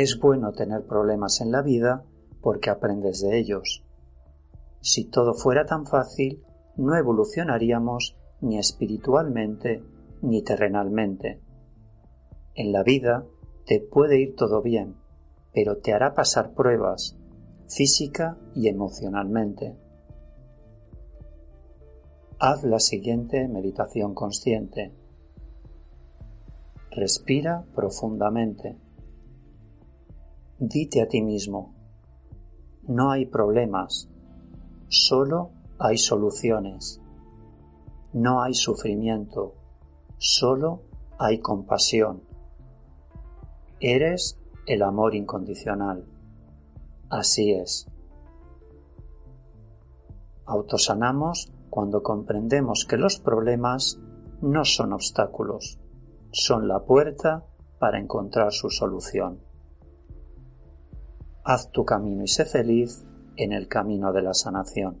Es bueno tener problemas en la vida porque aprendes de ellos. Si todo fuera tan fácil, no evolucionaríamos ni espiritualmente ni terrenalmente. En la vida te puede ir todo bien, pero te hará pasar pruebas física y emocionalmente. Haz la siguiente meditación consciente. Respira profundamente. Dite a ti mismo, no hay problemas, solo hay soluciones. No hay sufrimiento, solo hay compasión. Eres el amor incondicional. Así es. Autosanamos cuando comprendemos que los problemas no son obstáculos, son la puerta para encontrar su solución. Haz tu camino y sé feliz en el camino de la sanación.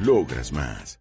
Logras más.